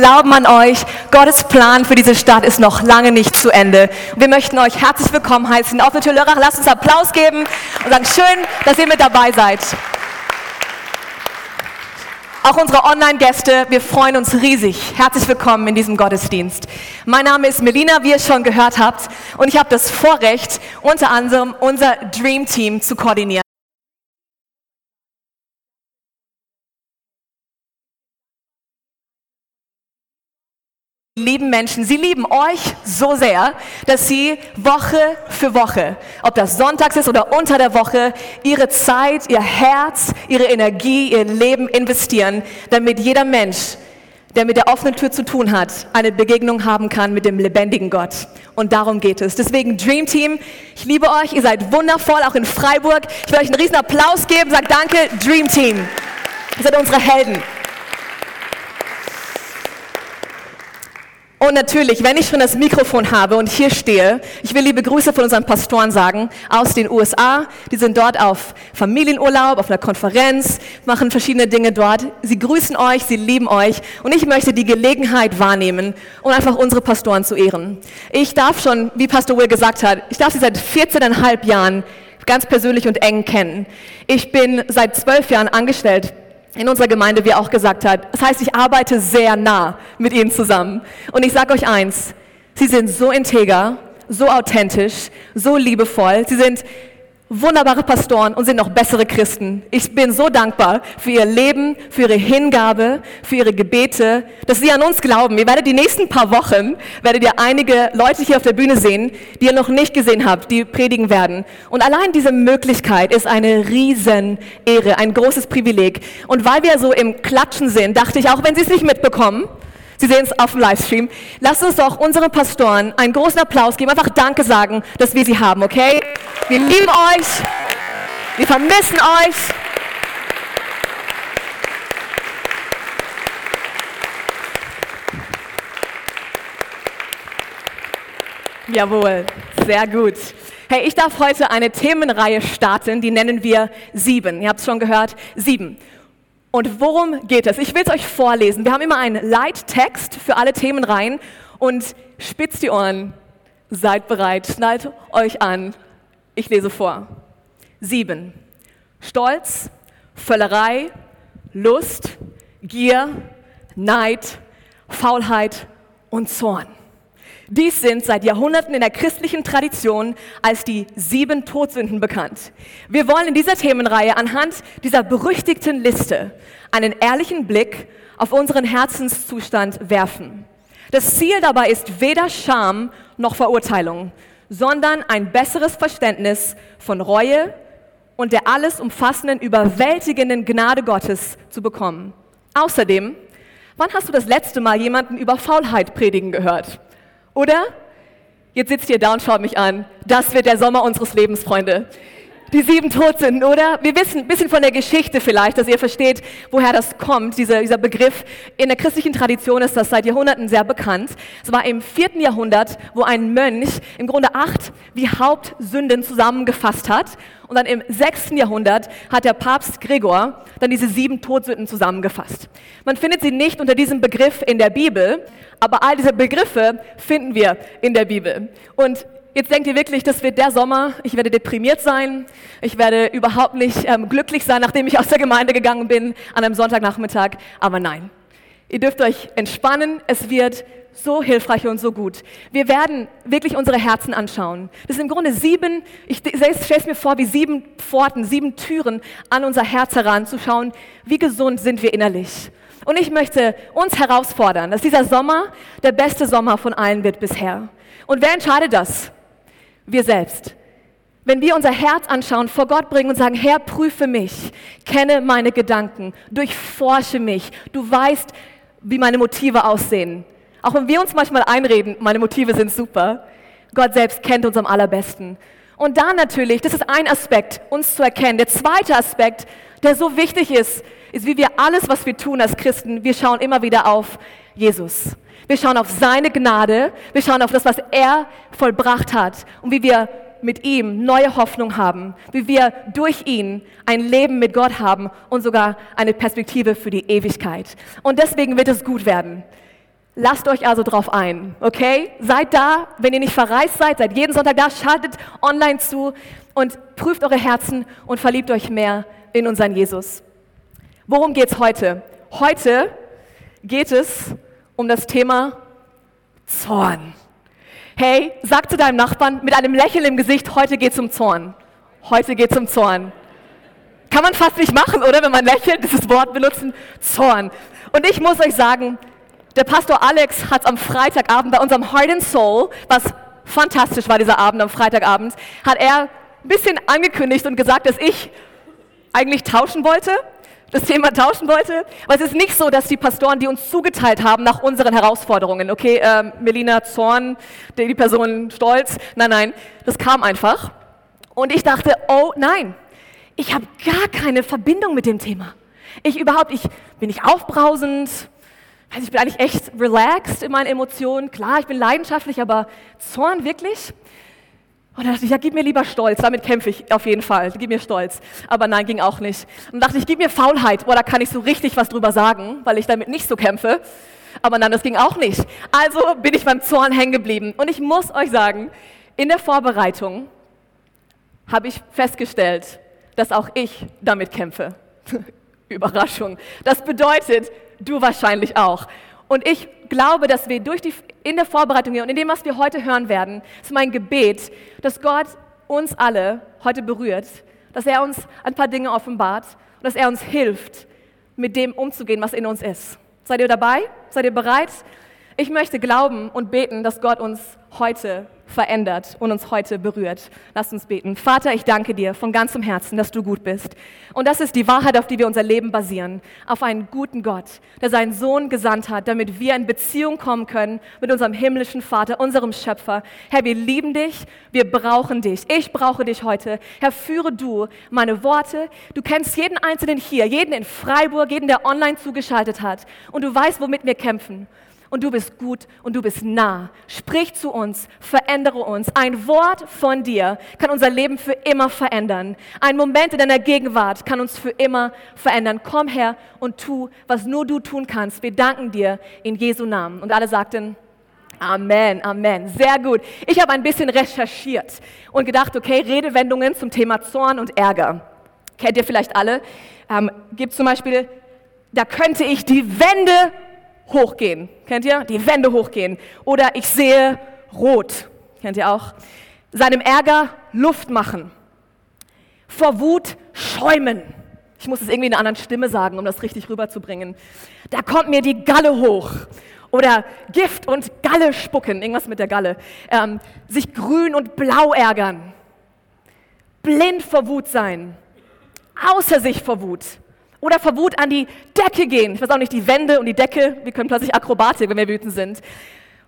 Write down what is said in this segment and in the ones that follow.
glauben an euch. Gottes Plan für diese Stadt ist noch lange nicht zu Ende. Wir möchten euch herzlich willkommen heißen. Auf der Tür Lörrach, lasst uns Applaus geben und sagen, schön, dass ihr mit dabei seid. Auch unsere Online-Gäste, wir freuen uns riesig. Herzlich willkommen in diesem Gottesdienst. Mein Name ist Melina, wie ihr schon gehört habt, und ich habe das Vorrecht, unter anderem unser Dream Team zu koordinieren. Lieben Menschen, sie lieben euch so sehr, dass sie Woche für Woche, ob das sonntags ist oder unter der Woche, ihre Zeit, ihr Herz, ihre Energie, ihr Leben investieren, damit jeder Mensch, der mit der offenen Tür zu tun hat, eine Begegnung haben kann mit dem lebendigen Gott. Und darum geht es. Deswegen Dream Team, ich liebe euch, ihr seid wundervoll, auch in Freiburg. Ich will euch einen riesen Applaus geben, sagt danke, Dream Team. Ihr seid unsere Helden. Und natürlich, wenn ich schon das Mikrofon habe und hier stehe, ich will liebe Grüße von unseren Pastoren sagen aus den USA. Die sind dort auf Familienurlaub, auf einer Konferenz, machen verschiedene Dinge dort. Sie grüßen euch, sie lieben euch und ich möchte die Gelegenheit wahrnehmen, um einfach unsere Pastoren zu ehren. Ich darf schon, wie Pastor Will gesagt hat, ich darf sie seit 14,5 Jahren ganz persönlich und eng kennen. Ich bin seit zwölf Jahren angestellt in unserer Gemeinde, wie er auch gesagt hat. Das heißt, ich arbeite sehr nah mit ihnen zusammen. Und ich sage euch eins, sie sind so integer, so authentisch, so liebevoll. Sie sind wunderbare Pastoren und sind noch bessere Christen. Ich bin so dankbar für ihr Leben, für ihre Hingabe, für ihre Gebete, dass sie an uns glauben. Ihr werdet die nächsten paar Wochen, werdet ihr einige Leute hier auf der Bühne sehen, die ihr noch nicht gesehen habt, die predigen werden. Und allein diese Möglichkeit ist eine riesen Ehre, ein großes Privileg. Und weil wir so im Klatschen sind, dachte ich, auch wenn Sie es nicht mitbekommen, Sie sehen es auf dem Livestream. Lasst uns doch unseren Pastoren einen großen Applaus geben, einfach Danke sagen, dass wir sie haben, okay? Wir lieben euch, wir vermissen euch. Jawohl, sehr gut. Hey, ich darf heute eine Themenreihe starten, die nennen wir Sieben. Ihr habt es schon gehört, Sieben. Und worum geht es? Ich will es euch vorlesen. Wir haben immer einen Leittext für alle Themen rein und spitzt die Ohren. Seid bereit, schnallt euch an. Ich lese vor. Sieben. Stolz, Völlerei, Lust, Gier, Neid, Faulheit und Zorn. Dies sind seit Jahrhunderten in der christlichen Tradition als die sieben Todsünden bekannt. Wir wollen in dieser Themenreihe anhand dieser berüchtigten Liste einen ehrlichen Blick auf unseren Herzenszustand werfen. Das Ziel dabei ist weder Scham noch Verurteilung, sondern ein besseres Verständnis von Reue und der alles umfassenden, überwältigenden Gnade Gottes zu bekommen. Außerdem, wann hast du das letzte Mal jemanden über Faulheit predigen gehört? Oder? Jetzt sitzt ihr da und schaut mich an. Das wird der Sommer unseres Lebens, Freunde. Die sieben Todsünden, oder? Wir wissen ein bisschen von der Geschichte vielleicht, dass ihr versteht, woher das kommt, dieser, dieser Begriff. In der christlichen Tradition ist das seit Jahrhunderten sehr bekannt. Es war im vierten Jahrhundert, wo ein Mönch im Grunde acht wie Hauptsünden zusammengefasst hat. Und dann im sechsten Jahrhundert hat der Papst Gregor dann diese sieben Todsünden zusammengefasst. Man findet sie nicht unter diesem Begriff in der Bibel, aber all diese Begriffe finden wir in der Bibel. Und Jetzt denkt ihr wirklich, das wird der Sommer, ich werde deprimiert sein, ich werde überhaupt nicht ähm, glücklich sein, nachdem ich aus der Gemeinde gegangen bin an einem Sonntagnachmittag. Aber nein, ihr dürft euch entspannen, es wird so hilfreich und so gut. Wir werden wirklich unsere Herzen anschauen. Das sind im Grunde sieben, ich stelle es mir vor, wie sieben Pforten, sieben Türen an unser Herz heranzuschauen, wie gesund sind wir innerlich. Und ich möchte uns herausfordern, dass dieser Sommer der beste Sommer von allen wird bisher. Und wer entscheidet das? Wir selbst. Wenn wir unser Herz anschauen, vor Gott bringen und sagen, Herr, prüfe mich, kenne meine Gedanken, durchforsche mich, du weißt, wie meine Motive aussehen. Auch wenn wir uns manchmal einreden, meine Motive sind super, Gott selbst kennt uns am allerbesten. Und dann natürlich, das ist ein Aspekt, uns zu erkennen. Der zweite Aspekt, der so wichtig ist, ist, wie wir alles, was wir tun als Christen, wir schauen immer wieder auf Jesus. Wir schauen auf seine Gnade, wir schauen auf das, was er vollbracht hat und wie wir mit ihm neue Hoffnung haben, wie wir durch ihn ein Leben mit Gott haben und sogar eine Perspektive für die Ewigkeit. Und deswegen wird es gut werden. lasst euch also drauf ein, okay? Seid da, wenn ihr nicht verreist seid, seid jeden Sonntag da, schaltet online zu und prüft eure Herzen und verliebt euch mehr in unseren Jesus. Worum geht's heute? Heute geht es um das Thema Zorn. Hey, sag zu deinem Nachbarn mit einem Lächeln im Gesicht, heute geht's um Zorn. Heute geht's um Zorn. Kann man fast nicht machen, oder? Wenn man lächelt, dieses Wort benutzen, Zorn. Und ich muss euch sagen, der Pastor Alex hat am Freitagabend bei unserem Heart and Soul, was fantastisch war dieser Abend am Freitagabend, hat er ein bisschen angekündigt und gesagt, dass ich eigentlich tauschen wollte, das Thema tauschen wollte. Aber es ist nicht so, dass die Pastoren, die uns zugeteilt haben nach unseren Herausforderungen, okay, äh, Melina Zorn, die Person Stolz, nein, nein, das kam einfach. Und ich dachte, oh nein, ich habe gar keine Verbindung mit dem Thema. Ich überhaupt, ich bin nicht aufbrausend, also ich bin eigentlich echt relaxed in meinen Emotionen. Klar, ich bin leidenschaftlich, aber Zorn wirklich? Und dann dachte ich, ja, gib mir lieber Stolz, damit kämpfe ich auf jeden Fall. Gib mir Stolz. Aber nein, ging auch nicht. Und dachte ich, gib mir Faulheit. Boah, da kann ich so richtig was drüber sagen, weil ich damit nicht so kämpfe. Aber nein, das ging auch nicht. Also bin ich beim Zorn hängen geblieben. Und ich muss euch sagen, in der Vorbereitung habe ich festgestellt, dass auch ich damit kämpfe. Überraschung. Das bedeutet, du wahrscheinlich auch. Und ich glaube, dass wir durch die, in der Vorbereitung hier und in dem, was wir heute hören werden, ist mein Gebet, dass Gott uns alle heute berührt, dass er uns ein paar Dinge offenbart und dass er uns hilft, mit dem umzugehen, was in uns ist. Seid ihr dabei? Seid ihr bereit? Ich möchte glauben und beten, dass Gott uns heute verändert und uns heute berührt. Lasst uns beten. Vater, ich danke dir von ganzem Herzen, dass du gut bist. Und das ist die Wahrheit, auf die wir unser Leben basieren. Auf einen guten Gott, der seinen Sohn gesandt hat, damit wir in Beziehung kommen können mit unserem himmlischen Vater, unserem Schöpfer. Herr, wir lieben dich, wir brauchen dich. Ich brauche dich heute. Herr, führe du meine Worte. Du kennst jeden Einzelnen hier, jeden in Freiburg, jeden, der online zugeschaltet hat. Und du weißt, womit wir kämpfen und du bist gut und du bist nah. Sprich zu uns, verändere uns. Ein Wort von dir kann unser Leben für immer verändern. Ein Moment in deiner Gegenwart kann uns für immer verändern. Komm her und tu, was nur du tun kannst. Wir danken dir in Jesu Namen. Und alle sagten, Amen, Amen. Sehr gut. Ich habe ein bisschen recherchiert und gedacht, okay, Redewendungen zum Thema Zorn und Ärger. Kennt ihr vielleicht alle? Ähm, gibt zum Beispiel, da könnte ich die Wände hochgehen. Kennt ihr? Die Wände hochgehen. Oder ich sehe rot. Kennt ihr auch? Seinem Ärger Luft machen. Vor Wut schäumen. Ich muss es irgendwie in einer anderen Stimme sagen, um das richtig rüberzubringen. Da kommt mir die Galle hoch. Oder Gift und Galle spucken. Irgendwas mit der Galle. Ähm, sich grün und blau ärgern. Blind vor Wut sein. Außer sich vor Wut oder vor Wut an die Decke gehen. Ich weiß auch nicht, die Wände und die Decke, wir können plötzlich Akrobatik, wenn wir wütend sind.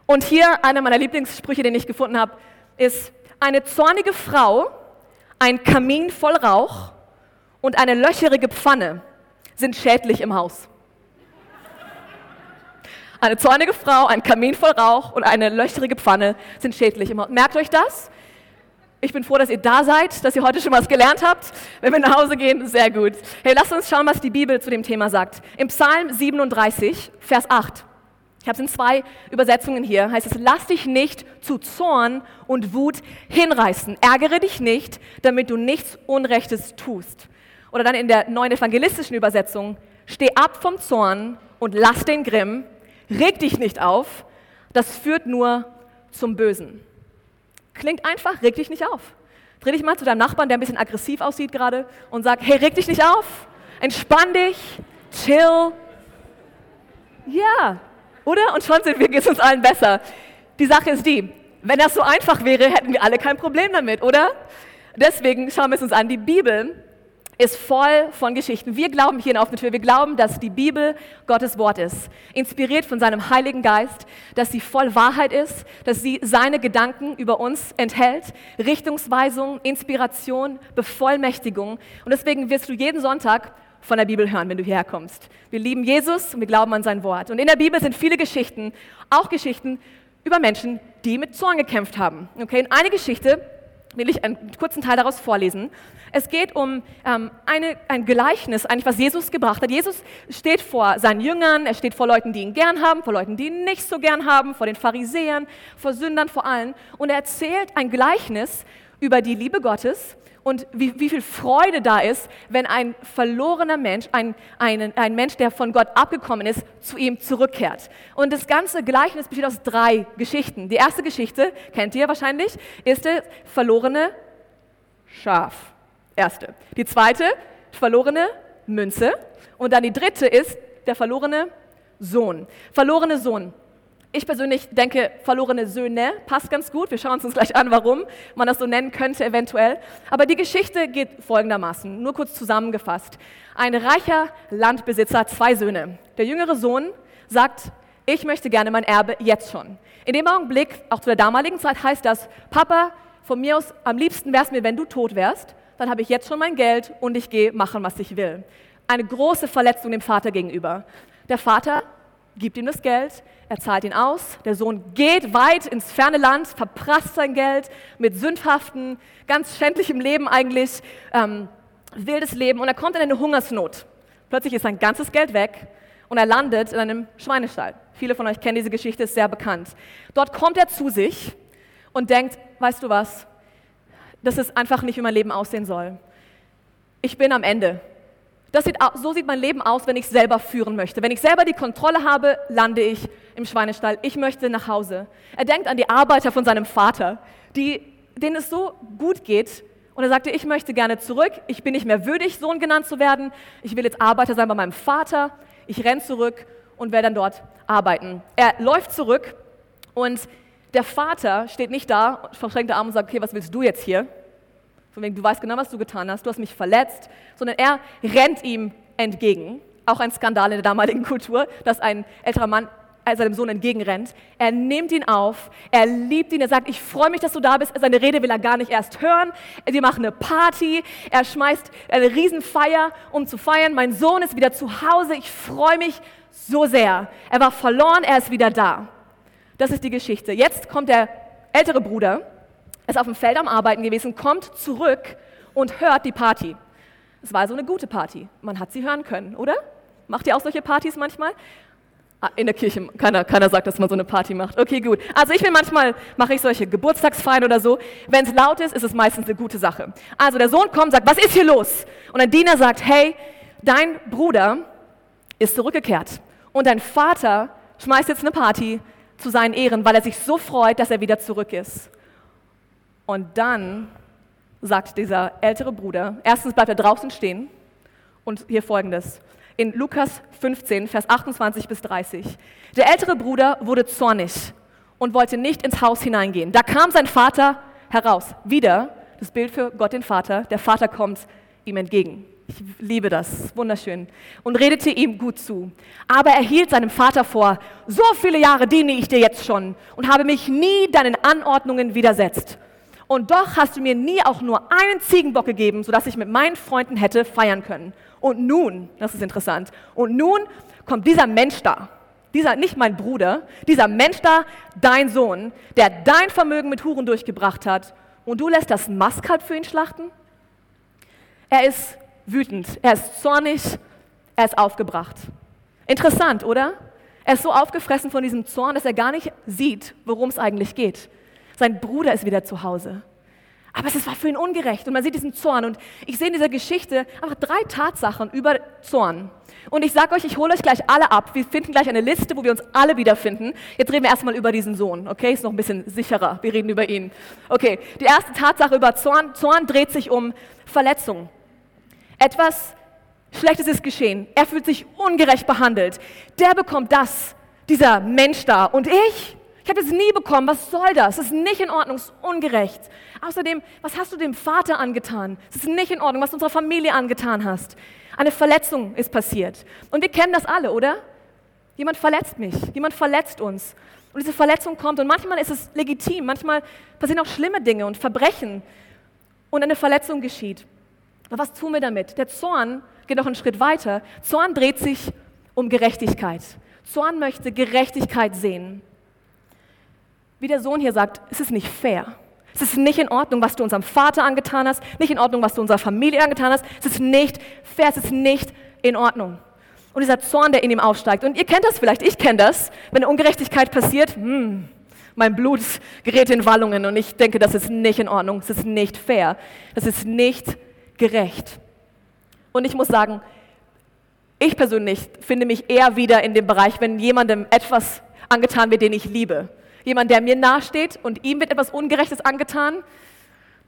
Und hier einer meiner Lieblingssprüche, den ich gefunden habe, ist, eine zornige Frau, ein Kamin voll Rauch und eine löcherige Pfanne sind schädlich im Haus. Eine zornige Frau, ein Kamin voll Rauch und eine löcherige Pfanne sind schädlich im Haus. Merkt euch das? Ich bin froh, dass ihr da seid, dass ihr heute schon was gelernt habt. Wenn wir nach Hause gehen, sehr gut. Hey, lasst uns schauen, was die Bibel zu dem Thema sagt. Im Psalm 37, Vers 8. Ich habe es in zwei Übersetzungen hier. Heißt es, lass dich nicht zu Zorn und Wut hinreißen. Ärgere dich nicht, damit du nichts Unrechtes tust. Oder dann in der neuen evangelistischen Übersetzung, steh ab vom Zorn und lass den Grimm. Reg dich nicht auf. Das führt nur zum Bösen. Klingt einfach, reg dich nicht auf. Dreh dich mal zu deinem Nachbarn, der ein bisschen aggressiv aussieht gerade und sag, hey, reg dich nicht auf, entspann dich, chill. Ja, oder? Und schon sind wir, geht es uns allen besser. Die Sache ist die, wenn das so einfach wäre, hätten wir alle kein Problem damit, oder? Deswegen schauen wir es uns an. Die Bibel ist voll von Geschichten. Wir glauben hier in Offene Tür, wir glauben, dass die Bibel Gottes Wort ist, inspiriert von seinem Heiligen Geist, dass sie voll Wahrheit ist, dass sie seine Gedanken über uns enthält, Richtungsweisung, Inspiration, Bevollmächtigung. Und deswegen wirst du jeden Sonntag von der Bibel hören, wenn du hierher kommst. Wir lieben Jesus und wir glauben an sein Wort. Und in der Bibel sind viele Geschichten, auch Geschichten über Menschen, die mit Zorn gekämpft haben. Okay, und eine Geschichte will ich einen kurzen Teil daraus vorlesen. Es geht um ähm, eine, ein Gleichnis, eigentlich was Jesus gebracht hat. Jesus steht vor seinen Jüngern, er steht vor Leuten, die ihn gern haben, vor Leuten, die ihn nicht so gern haben, vor den Pharisäern, vor Sündern, vor allen. Und er erzählt ein Gleichnis über die Liebe Gottes und wie, wie viel Freude da ist, wenn ein verlorener Mensch, ein, ein, ein Mensch, der von Gott abgekommen ist, zu ihm zurückkehrt. Und das ganze Gleichnis besteht aus drei Geschichten. Die erste Geschichte, kennt ihr wahrscheinlich, ist das verlorene Schaf. Erste. Die zweite, verlorene Münze. Und dann die dritte ist der verlorene Sohn. Verlorene Sohn. Ich persönlich denke, verlorene Söhne passt ganz gut. Wir schauen uns gleich an, warum man das so nennen könnte, eventuell. Aber die Geschichte geht folgendermaßen, nur kurz zusammengefasst. Ein reicher Landbesitzer hat zwei Söhne. Der jüngere Sohn sagt, ich möchte gerne mein Erbe jetzt schon. In dem Augenblick, auch zu der damaligen Zeit, heißt das, Papa, von mir aus, am liebsten wäre es mir, wenn du tot wärst, dann habe ich jetzt schon mein Geld und ich gehe machen, was ich will. Eine große Verletzung dem Vater gegenüber. Der Vater gibt ihm das Geld, er zahlt ihn aus, der Sohn geht weit ins ferne Land, verprasst sein Geld mit sündhaften, ganz schändlichem Leben eigentlich, ähm, wildes Leben und er kommt in eine Hungersnot. Plötzlich ist sein ganzes Geld weg und er landet in einem Schweinestall. Viele von euch kennen diese Geschichte, ist sehr bekannt. Dort kommt er zu sich und denkt, weißt du was, das ist einfach nicht, wie mein Leben aussehen soll. Ich bin am Ende. Sieht, so sieht mein Leben aus, wenn ich selber führen möchte. Wenn ich selber die Kontrolle habe, lande ich im Schweinestall. Ich möchte nach Hause. Er denkt an die Arbeiter von seinem Vater, die, denen es so gut geht. Und er sagte, ich möchte gerne zurück. Ich bin nicht mehr würdig, Sohn genannt zu werden. Ich will jetzt Arbeiter sein bei meinem Vater. Ich renne zurück und werde dann dort arbeiten. Er läuft zurück und der Vater steht nicht da, verschränkt der Arm und sagt, okay, was willst du jetzt hier? Von wegen, du weißt genau, was du getan hast, du hast mich verletzt, sondern er rennt ihm entgegen. Auch ein Skandal in der damaligen Kultur, dass ein älterer Mann seinem Sohn entgegenrennt. Er nimmt ihn auf, er liebt ihn, er sagt, ich freue mich, dass du da bist. Seine Rede will er gar nicht erst hören. Wir machen eine Party, er schmeißt eine Riesenfeier, um zu feiern. Mein Sohn ist wieder zu Hause, ich freue mich so sehr. Er war verloren, er ist wieder da. Das ist die Geschichte. Jetzt kommt der ältere Bruder ist auf dem Feld am Arbeiten gewesen, kommt zurück und hört die Party. Es war so eine gute Party. Man hat sie hören können, oder? Macht ihr auch solche Partys manchmal? Ah, in der Kirche, keiner, keiner sagt, dass man so eine Party macht. Okay, gut. Also ich will manchmal, mache ich solche Geburtstagsfeiern oder so. Wenn es laut ist, ist es meistens eine gute Sache. Also der Sohn kommt, sagt, was ist hier los? Und der Diener sagt, hey, dein Bruder ist zurückgekehrt. Und dein Vater schmeißt jetzt eine Party zu seinen Ehren, weil er sich so freut, dass er wieder zurück ist. Und dann sagt dieser ältere Bruder, erstens bleibt er draußen stehen und hier folgendes. In Lukas 15, Vers 28 bis 30. Der ältere Bruder wurde zornig und wollte nicht ins Haus hineingehen. Da kam sein Vater heraus. Wieder das Bild für Gott den Vater. Der Vater kommt ihm entgegen. Ich liebe das, wunderschön. Und redete ihm gut zu. Aber er hielt seinem Vater vor, so viele Jahre diene ich dir jetzt schon und habe mich nie deinen Anordnungen widersetzt. Und doch hast du mir nie auch nur einen Ziegenbock gegeben, sodass ich mit meinen Freunden hätte feiern können. Und nun, das ist interessant, und nun kommt dieser Mensch da, dieser, nicht mein Bruder, dieser Mensch da, dein Sohn, der dein Vermögen mit Huren durchgebracht hat, und du lässt das Maskalb für ihn schlachten? Er ist wütend, er ist zornig, er ist aufgebracht. Interessant, oder? Er ist so aufgefressen von diesem Zorn, dass er gar nicht sieht, worum es eigentlich geht. Sein Bruder ist wieder zu Hause. Aber es war für ihn ungerecht und man sieht diesen Zorn. Und ich sehe in dieser Geschichte einfach drei Tatsachen über Zorn. Und ich sage euch, ich hole euch gleich alle ab. Wir finden gleich eine Liste, wo wir uns alle wiederfinden. Jetzt reden wir erstmal über diesen Sohn, okay? Ist noch ein bisschen sicherer. Wir reden über ihn. Okay, die erste Tatsache über Zorn. Zorn dreht sich um Verletzung. Etwas Schlechtes ist geschehen. Er fühlt sich ungerecht behandelt. Der bekommt das, dieser Mensch da. Und ich? Ich habe das nie bekommen. Was soll das? Das ist nicht in Ordnung, es ist ungerecht. Außerdem, was hast du dem Vater angetan? Es ist nicht in Ordnung, was du unserer Familie angetan hast. Eine Verletzung ist passiert. Und wir kennen das alle, oder? Jemand verletzt mich, jemand verletzt uns. Und diese Verletzung kommt und manchmal ist es legitim, manchmal passieren auch schlimme Dinge und Verbrechen und eine Verletzung geschieht. Aber was tun wir damit? Der Zorn geht noch einen Schritt weiter. Zorn dreht sich um Gerechtigkeit. Zorn möchte Gerechtigkeit sehen wie der Sohn hier sagt, es ist nicht fair. Es ist nicht in Ordnung, was du unserem Vater angetan hast, nicht in Ordnung, was du unserer Familie angetan hast. Es ist nicht fair, es ist nicht in Ordnung. Und dieser Zorn, der in ihm aufsteigt. Und ihr kennt das vielleicht, ich kenne das, wenn eine Ungerechtigkeit passiert, hm, mein Blut gerät in Wallungen und ich denke, das ist nicht in Ordnung, das ist nicht fair, das ist nicht gerecht. Und ich muss sagen, ich persönlich finde mich eher wieder in dem Bereich, wenn jemandem etwas angetan wird, den ich liebe. Jemand, der mir nahesteht und ihm wird etwas Ungerechtes angetan,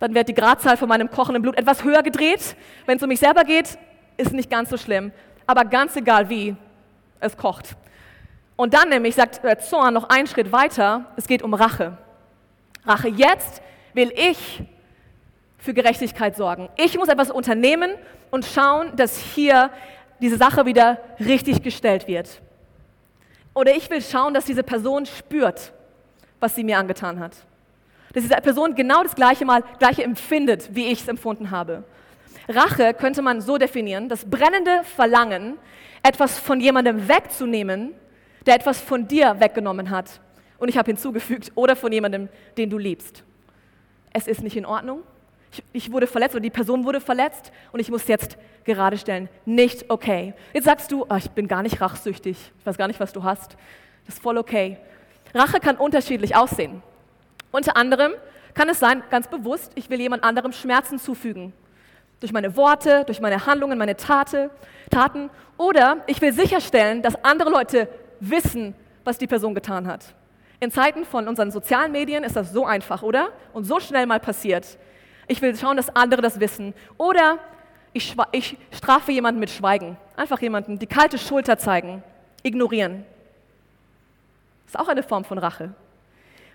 dann wird die Gradzahl von meinem kochenden Blut etwas höher gedreht. Wenn es um mich selber geht, ist nicht ganz so schlimm. Aber ganz egal wie, es kocht. Und dann nämlich sagt der Zorn noch einen Schritt weiter, es geht um Rache. Rache. Jetzt will ich für Gerechtigkeit sorgen. Ich muss etwas unternehmen und schauen, dass hier diese Sache wieder richtig gestellt wird. Oder ich will schauen, dass diese Person spürt, was sie mir angetan hat. Dass diese Person genau das gleiche mal gleiche empfindet, wie ich es empfunden habe. Rache könnte man so definieren, das brennende Verlangen, etwas von jemandem wegzunehmen, der etwas von dir weggenommen hat. Und ich habe hinzugefügt, oder von jemandem, den du liebst. Es ist nicht in Ordnung. Ich, ich wurde verletzt oder die Person wurde verletzt und ich muss jetzt gerade stellen. Nicht okay. Jetzt sagst du, oh, ich bin gar nicht rachsüchtig. Ich weiß gar nicht, was du hast. Das ist voll okay. Rache kann unterschiedlich aussehen. Unter anderem kann es sein, ganz bewusst, ich will jemand anderem Schmerzen zufügen. Durch meine Worte, durch meine Handlungen, meine Tate, Taten. Oder ich will sicherstellen, dass andere Leute wissen, was die Person getan hat. In Zeiten von unseren sozialen Medien ist das so einfach, oder? Und so schnell mal passiert. Ich will schauen, dass andere das wissen. Oder ich, ich strafe jemanden mit Schweigen. Einfach jemanden die kalte Schulter zeigen, ignorieren. Das ist auch eine Form von Rache.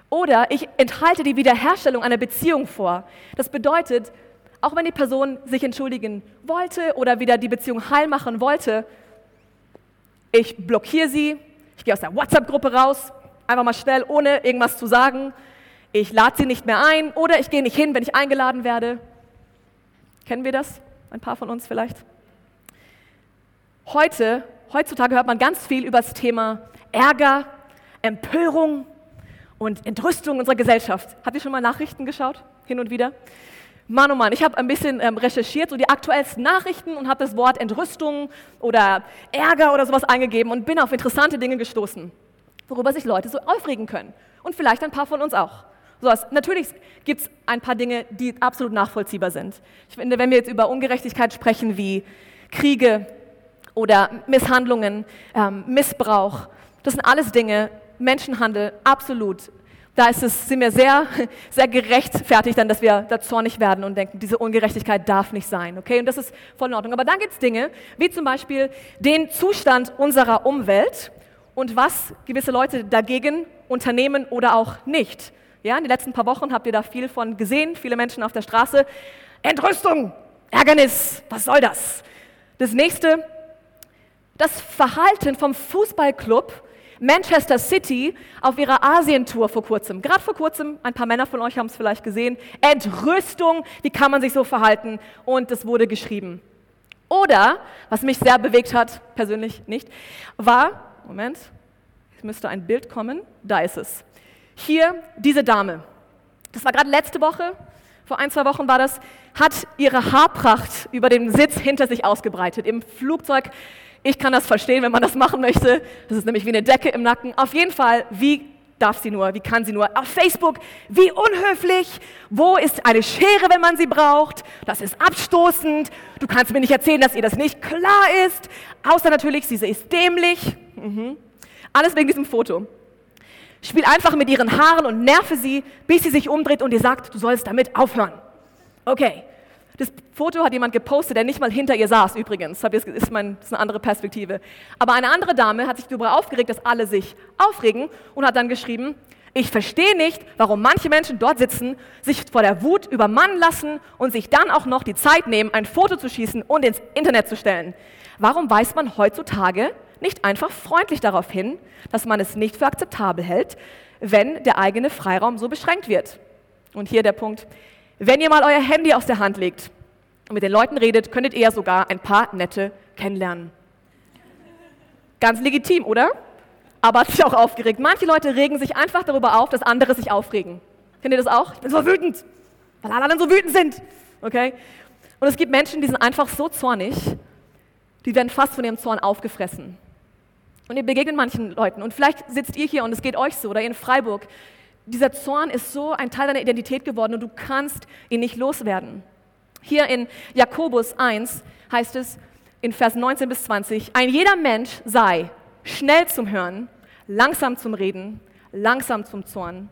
Oder ich enthalte die Wiederherstellung einer Beziehung vor. Das bedeutet, auch wenn die Person sich entschuldigen wollte oder wieder die Beziehung heil machen wollte, ich blockiere sie, ich gehe aus der WhatsApp-Gruppe raus, einfach mal schnell, ohne irgendwas zu sagen. Ich lade sie nicht mehr ein oder ich gehe nicht hin, wenn ich eingeladen werde. Kennen wir das? Ein paar von uns vielleicht. Heute, heutzutage hört man ganz viel über das Thema Ärger, Empörung und Entrüstung unserer Gesellschaft. Habt ihr schon mal Nachrichten geschaut? Hin und wieder? Mann, oh Mann, ich habe ein bisschen ähm, recherchiert, so die aktuellsten Nachrichten und habe das Wort Entrüstung oder Ärger oder sowas eingegeben und bin auf interessante Dinge gestoßen, worüber sich Leute so aufregen können. Und vielleicht ein paar von uns auch. So, natürlich gibt es ein paar Dinge, die absolut nachvollziehbar sind. Ich finde, wenn wir jetzt über Ungerechtigkeit sprechen wie Kriege oder Misshandlungen, ähm, Missbrauch, das sind alles Dinge, Menschenhandel, absolut da ist es, sind wir sehr, sehr gerechtfertigt dann, dass wir da zornig werden und denken, diese Ungerechtigkeit darf nicht sein. Okay? Und das ist voll in Ordnung. Aber dann gibt es Dinge, wie zum Beispiel den Zustand unserer Umwelt und was gewisse Leute dagegen unternehmen oder auch nicht. Ja, in den letzten paar Wochen habt ihr da viel von gesehen, viele Menschen auf der Straße. Entrüstung, Ärgernis, was soll das? Das nächste, das Verhalten vom Fußballclub Manchester City auf ihrer Asientour vor kurzem. Gerade vor kurzem, ein paar Männer von euch haben es vielleicht gesehen. Entrüstung, wie kann man sich so verhalten? Und es wurde geschrieben. Oder, was mich sehr bewegt hat, persönlich nicht, war, Moment, es müsste ein Bild kommen, da ist es. Hier diese Dame. Das war gerade letzte Woche, vor ein, zwei Wochen war das, hat ihre Haarpracht über den Sitz hinter sich ausgebreitet. Im Flugzeug ich kann das verstehen, wenn man das machen möchte. Das ist nämlich wie eine Decke im Nacken. Auf jeden Fall, wie darf sie nur, wie kann sie nur? Auf Facebook, wie unhöflich. Wo ist eine Schere, wenn man sie braucht? Das ist abstoßend. Du kannst mir nicht erzählen, dass ihr das nicht klar ist. Außer natürlich, sie ist dämlich. Mhm. Alles wegen diesem Foto. Spiel einfach mit ihren Haaren und nerve sie, bis sie sich umdreht und dir sagt, du sollst damit aufhören. Okay, das Foto hat jemand gepostet, der nicht mal hinter ihr saß übrigens. Das ist, eine andere Perspektive. Aber eine andere Dame hat sich darüber aufgeregt, dass alle sich aufregen und hat dann geschrieben, ich verstehe nicht, warum manche Menschen dort sitzen, sich vor der Wut übermannen lassen und sich dann auch noch die Zeit nehmen, ein Foto zu schießen und ins Internet zu stellen. Warum weist man heutzutage nicht einfach freundlich darauf hin, dass man es nicht für akzeptabel hält, wenn der eigene Freiraum so beschränkt wird? Und hier der Punkt, wenn ihr mal euer Handy aus der Hand legt und mit den Leuten redet, könntet ihr sogar ein paar nette kennenlernen. Ganz legitim, oder? Aber hat sich auch aufgeregt. Manche Leute regen sich einfach darüber auf, dass andere sich aufregen. Kennt ihr das auch? Ich bin so wütend, weil alle anderen so wütend sind. Okay? Und es gibt Menschen, die sind einfach so zornig, die werden fast von ihrem Zorn aufgefressen. Und ihr begegnet manchen Leuten und vielleicht sitzt ihr hier und es geht euch so oder ihr in Freiburg. Dieser Zorn ist so ein Teil deiner Identität geworden und du kannst ihn nicht loswerden. Hier in Jakobus 1 heißt es in Vers 19 bis 20, ein jeder Mensch sei schnell zum Hören, langsam zum Reden, langsam zum Zorn.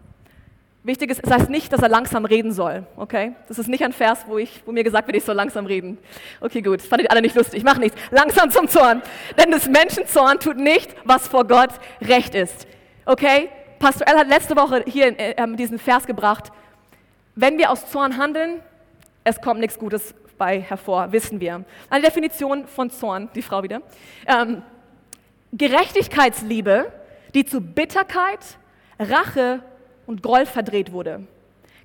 Wichtig ist, es heißt nicht, dass er langsam reden soll, okay? Das ist nicht ein Vers, wo, ich, wo mir gesagt wird, ich soll langsam reden. Okay, gut, das fandet ihr alle nicht lustig, ich mache nichts. Langsam zum Zorn. Denn des Menschen Zorn tut nicht, was vor Gott recht ist. Okay? Pastor L hat letzte Woche hier äh, diesen Vers gebracht. Wenn wir aus Zorn handeln, es kommt nichts Gutes bei hervor, wissen wir. Eine Definition von Zorn, die Frau wieder. Ähm, Gerechtigkeitsliebe, die zu Bitterkeit, Rache und Groll verdreht wurde.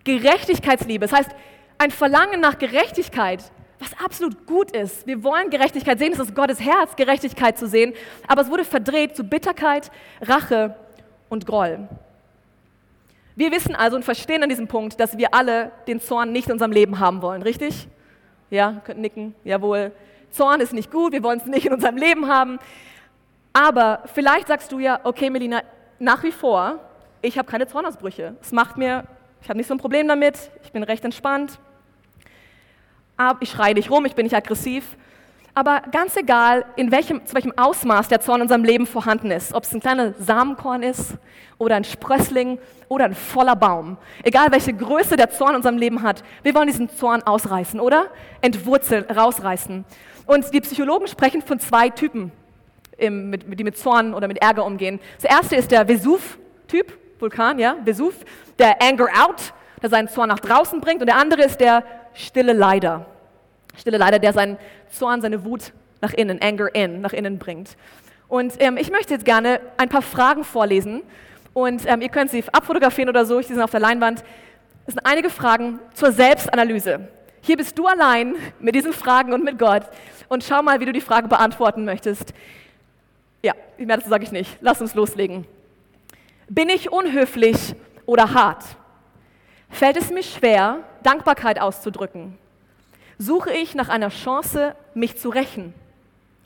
Gerechtigkeitsliebe, das heißt ein Verlangen nach Gerechtigkeit, was absolut gut ist. Wir wollen Gerechtigkeit sehen, es ist Gottes Herz, Gerechtigkeit zu sehen, aber es wurde verdreht zu Bitterkeit, Rache und Groll. Wir wissen also und verstehen an diesem Punkt, dass wir alle den Zorn nicht in unserem Leben haben wollen, richtig? Ja, könnt nicken, jawohl. Zorn ist nicht gut, wir wollen es nicht in unserem Leben haben. Aber vielleicht sagst du ja, okay, Melina, nach wie vor, ich habe keine Zornausbrüche. Es macht mir, ich habe nicht so ein Problem damit, ich bin recht entspannt. Ich schreie nicht rum, ich bin nicht aggressiv. Aber ganz egal, in welchem, zu welchem Ausmaß der Zorn in unserem Leben vorhanden ist, ob es ein kleiner Samenkorn ist oder ein Sprössling oder ein voller Baum, egal welche Größe der Zorn in unserem Leben hat, wir wollen diesen Zorn ausreißen, oder? Entwurzeln, rausreißen. Und die Psychologen sprechen von zwei Typen, die mit Zorn oder mit Ärger umgehen. Das erste ist der Vesuv-Typ, Vulkan, ja, Vesuv, der Anger Out, der seinen Zorn nach draußen bringt. Und der andere ist der stille Leider. Stille Leider, der seinen Zorn, seine Wut nach innen, Anger in, nach innen bringt. Und ähm, ich möchte jetzt gerne ein paar Fragen vorlesen. Und ähm, ihr könnt sie abfotografieren oder so, die sind auf der Leinwand. Es sind einige Fragen zur Selbstanalyse. Hier bist du allein mit diesen Fragen und mit Gott. Und schau mal, wie du die Frage beantworten möchtest. Ja, mehr dazu sage ich nicht. Lass uns loslegen. Bin ich unhöflich oder hart? Fällt es mir schwer, Dankbarkeit auszudrücken? Suche ich nach einer Chance, mich zu rächen?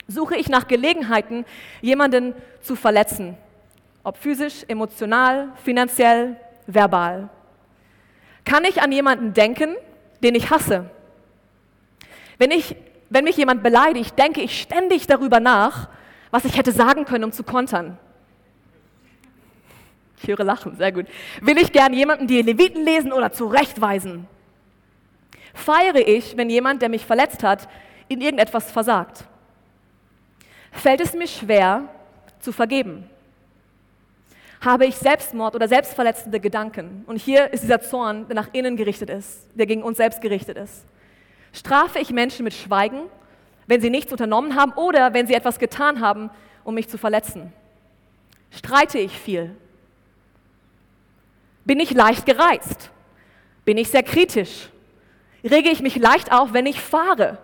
Suche ich nach Gelegenheiten, jemanden zu verletzen? Ob physisch, emotional, finanziell, verbal. Kann ich an jemanden denken, den ich hasse? Wenn, ich, wenn mich jemand beleidigt, denke ich ständig darüber nach, was ich hätte sagen können, um zu kontern. Ich höre Lachen, sehr gut. Will ich gern jemanden die Leviten lesen oder zurechtweisen? Feiere ich, wenn jemand, der mich verletzt hat, in irgendetwas versagt? Fällt es mir schwer zu vergeben? Habe ich Selbstmord oder selbstverletzende Gedanken? Und hier ist dieser Zorn, der nach innen gerichtet ist, der gegen uns selbst gerichtet ist. Strafe ich Menschen mit Schweigen, wenn sie nichts unternommen haben oder wenn sie etwas getan haben, um mich zu verletzen? Streite ich viel? Bin ich leicht gereizt? Bin ich sehr kritisch? Rege ich mich leicht auf, wenn ich fahre.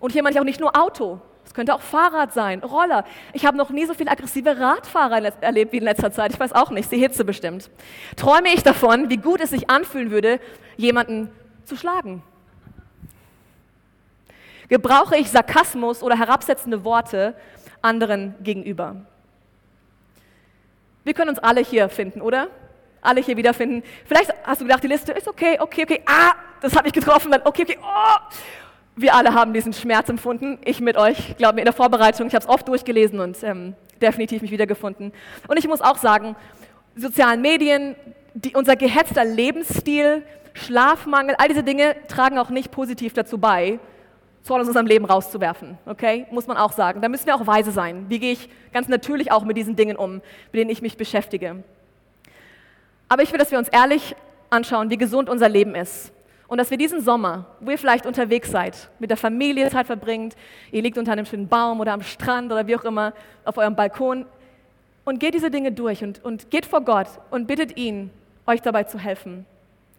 Und hier meine ich auch nicht nur Auto. Es könnte auch Fahrrad sein, Roller. Ich habe noch nie so viele aggressive Radfahrer erlebt wie in letzter Zeit. Ich weiß auch nicht, die Hitze bestimmt. Träume ich davon, wie gut es sich anfühlen würde, jemanden zu schlagen? Gebrauche ich Sarkasmus oder herabsetzende Worte anderen gegenüber? Wir können uns alle hier finden, oder? Alle hier wiederfinden. Vielleicht hast du gedacht, die Liste ist okay, okay, okay. Ah, das hat mich getroffen, dann okay, okay, oh. Wir alle haben diesen Schmerz empfunden, ich mit euch, glaube mir, in der Vorbereitung, ich habe es oft durchgelesen und ähm, definitiv mich wiedergefunden. Und ich muss auch sagen, sozialen Medien, die, unser gehetzter Lebensstil, Schlafmangel, all diese Dinge tragen auch nicht positiv dazu bei, Zorn aus unserem Leben rauszuwerfen. Okay? Muss man auch sagen. Da müssen wir auch weise sein. Wie gehe ich ganz natürlich auch mit diesen Dingen um, mit denen ich mich beschäftige? Aber ich will, dass wir uns ehrlich anschauen, wie gesund unser Leben ist. Und dass wir diesen Sommer, wo ihr vielleicht unterwegs seid, mit der Familie Zeit verbringt, ihr liegt unter einem schönen Baum oder am Strand oder wie auch immer, auf eurem Balkon und geht diese Dinge durch und, und geht vor Gott und bittet ihn, euch dabei zu helfen.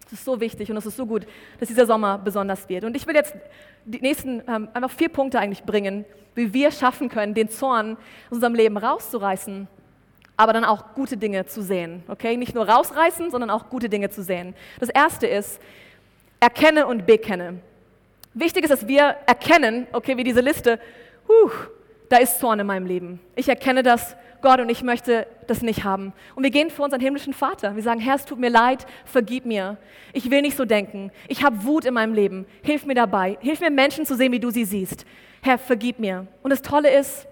Das ist so wichtig und es ist so gut, dass dieser Sommer besonders wird. Und ich will jetzt die nächsten ähm, einfach vier Punkte eigentlich bringen, wie wir schaffen können, den Zorn aus unserem Leben rauszureißen aber dann auch gute Dinge zu sehen. Okay? Nicht nur rausreißen, sondern auch gute Dinge zu sehen. Das erste ist, erkenne und bekenne. Wichtig ist, dass wir erkennen, okay, wie diese Liste, huh, da ist Zorn in meinem Leben. Ich erkenne das, Gott, und ich möchte das nicht haben. Und wir gehen vor unseren himmlischen Vater. Wir sagen, Herr, es tut mir leid, vergib mir. Ich will nicht so denken. Ich habe Wut in meinem Leben. Hilf mir dabei. Hilf mir, Menschen zu sehen, wie du sie siehst. Herr, vergib mir. Und das Tolle ist,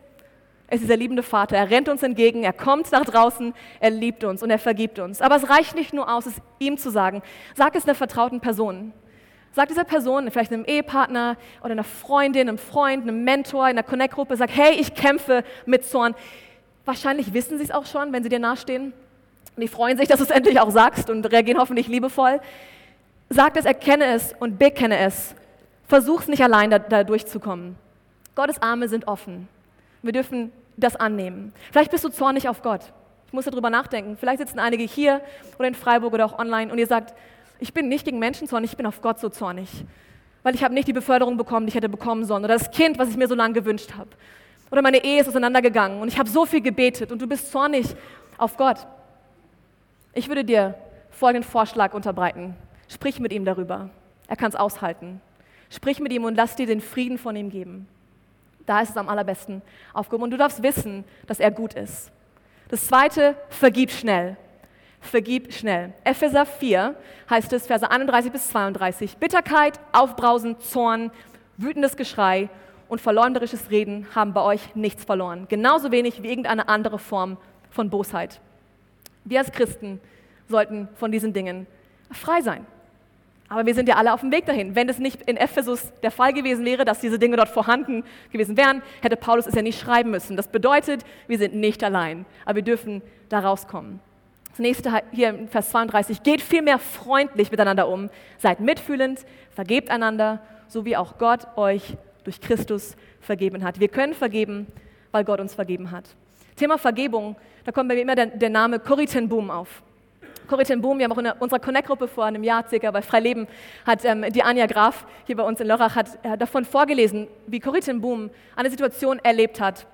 er ist dieser liebende Vater. Er rennt uns entgegen, er kommt nach draußen, er liebt uns und er vergibt uns. Aber es reicht nicht nur aus, es ihm zu sagen. Sag es einer vertrauten Person. Sag dieser Person, vielleicht einem Ehepartner oder einer Freundin, einem Freund, einem Mentor in einer Connect-Gruppe, sag, hey, ich kämpfe mit Zorn. Wahrscheinlich wissen sie es auch schon, wenn sie dir nahestehen. Und die freuen sich, dass du es endlich auch sagst und reagieren hoffentlich liebevoll. Sag es, erkenne es und bekenne es. Versuch es nicht allein, da, da durchzukommen. Gottes Arme sind offen. Wir dürfen das annehmen. Vielleicht bist du zornig auf Gott. Ich muss darüber nachdenken. Vielleicht sitzen einige hier oder in Freiburg oder auch online und ihr sagt, ich bin nicht gegen Menschen zornig, ich bin auf Gott so zornig. Weil ich habe nicht die Beförderung bekommen, die ich hätte bekommen sollen. Oder das Kind, was ich mir so lange gewünscht habe. Oder meine Ehe ist auseinandergegangen und ich habe so viel gebetet und du bist zornig auf Gott. Ich würde dir folgenden Vorschlag unterbreiten. Sprich mit ihm darüber. Er kann es aushalten. Sprich mit ihm und lass dir den Frieden von ihm geben. Da ist es am allerbesten aufgehoben. Und du darfst wissen, dass er gut ist. Das zweite, vergib schnell. Vergib schnell. Epheser 4 heißt es, Verse 31 bis 32. Bitterkeit, Aufbrausen, Zorn, wütendes Geschrei und verleumderisches Reden haben bei euch nichts verloren. Genauso wenig wie irgendeine andere Form von Bosheit. Wir als Christen sollten von diesen Dingen frei sein. Aber wir sind ja alle auf dem Weg dahin. Wenn es nicht in Ephesus der Fall gewesen wäre, dass diese Dinge dort vorhanden gewesen wären, hätte Paulus es ja nicht schreiben müssen. Das bedeutet, wir sind nicht allein, aber wir dürfen da rauskommen. Das nächste hier in Vers 32, geht vielmehr freundlich miteinander um, seid mitfühlend, vergebt einander, so wie auch Gott euch durch Christus vergeben hat. Wir können vergeben, weil Gott uns vergeben hat. Thema Vergebung, da kommt bei mir immer der, der Name Corrie ten Boom auf. Corrie ten Boom, wir haben auch in unserer Connect-Gruppe vor einem Jahr circa bei Freileben, hat ähm, die Anja Graf hier bei uns in Lörrach hat, äh, davon vorgelesen, wie Corrie ten Boom eine Situation erlebt hat.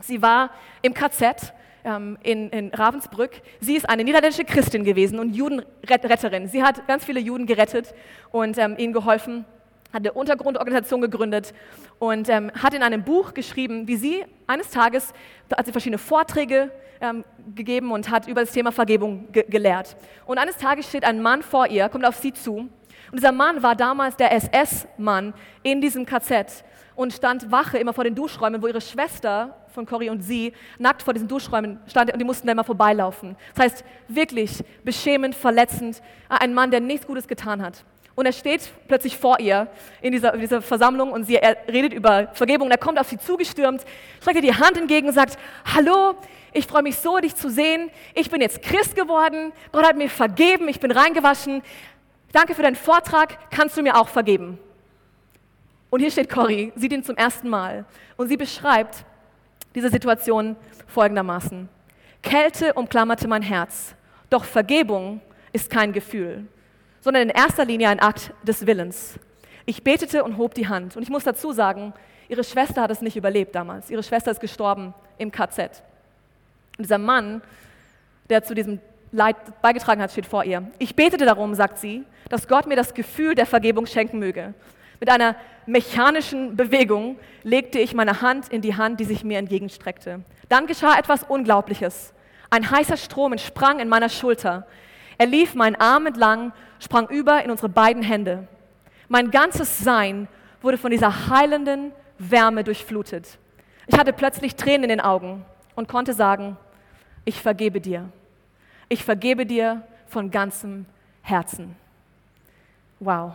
Sie war im KZ ähm, in, in, Ravensbrück. Sie ist eine niederländische Christin gewesen und Judenretterin. Sie hat ganz viele Juden gerettet und ähm, ihnen geholfen, hat eine Untergrundorganisation gegründet und ähm, hat in einem Buch geschrieben, wie sie eines Tages, hat sie verschiedene Vorträge ähm, gegeben und hat über das Thema Vergebung ge gelehrt. Und eines Tages steht ein Mann vor ihr, kommt auf sie zu. Und dieser Mann war damals der SS-Mann in diesem KZ und stand Wache immer vor den Duschräumen, wo ihre Schwester von Cory und sie nackt vor diesen Duschräumen stand und die mussten da immer vorbeilaufen. Das heißt, wirklich beschämend, verletzend, ein Mann, der nichts Gutes getan hat. Und er steht plötzlich vor ihr in dieser, in dieser Versammlung und sie, er redet über Vergebung. Er kommt auf sie zugestürmt, streckt ihr die Hand entgegen und sagt, hallo, ich freue mich so, dich zu sehen. Ich bin jetzt Christ geworden. Gott hat mir vergeben. Ich bin reingewaschen. Danke für deinen Vortrag. Kannst du mir auch vergeben? Und hier steht Cory, sieht ihn zum ersten Mal. Und sie beschreibt diese Situation folgendermaßen. Kälte umklammerte mein Herz. Doch Vergebung ist kein Gefühl, sondern in erster Linie ein Akt des Willens. Ich betete und hob die Hand. Und ich muss dazu sagen, ihre Schwester hat es nicht überlebt damals. Ihre Schwester ist gestorben im KZ. Und dieser Mann, der zu diesem Leid beigetragen hat, steht vor ihr. Ich betete darum, sagt sie, dass Gott mir das Gefühl der Vergebung schenken möge. Mit einer mechanischen Bewegung legte ich meine Hand in die Hand, die sich mir entgegenstreckte. Dann geschah etwas Unglaubliches. Ein heißer Strom entsprang in meiner Schulter. Er lief meinen Arm entlang, sprang über in unsere beiden Hände. Mein ganzes Sein wurde von dieser heilenden Wärme durchflutet. Ich hatte plötzlich Tränen in den Augen und konnte sagen, ich vergebe dir. Ich vergebe dir von ganzem Herzen. Wow.